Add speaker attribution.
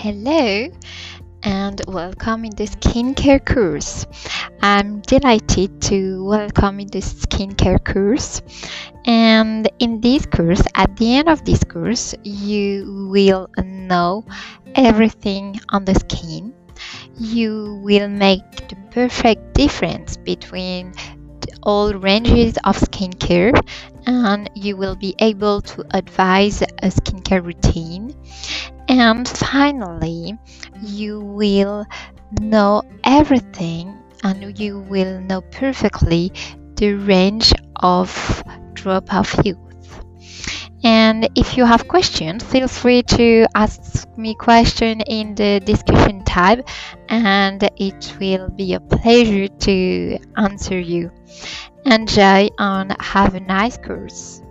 Speaker 1: Hello and welcome in the skincare course. I'm delighted to welcome in the skincare course. And in this course, at the end of this course, you will know everything on the skin. You will make the perfect difference between all ranges of skincare and you will be able to advise a skincare routine and finally you will know everything and you will know perfectly the range of drop of youth. And if you have questions feel free to ask me question in the discussion tab and it will be a pleasure to answer you. Enjoy and have a nice course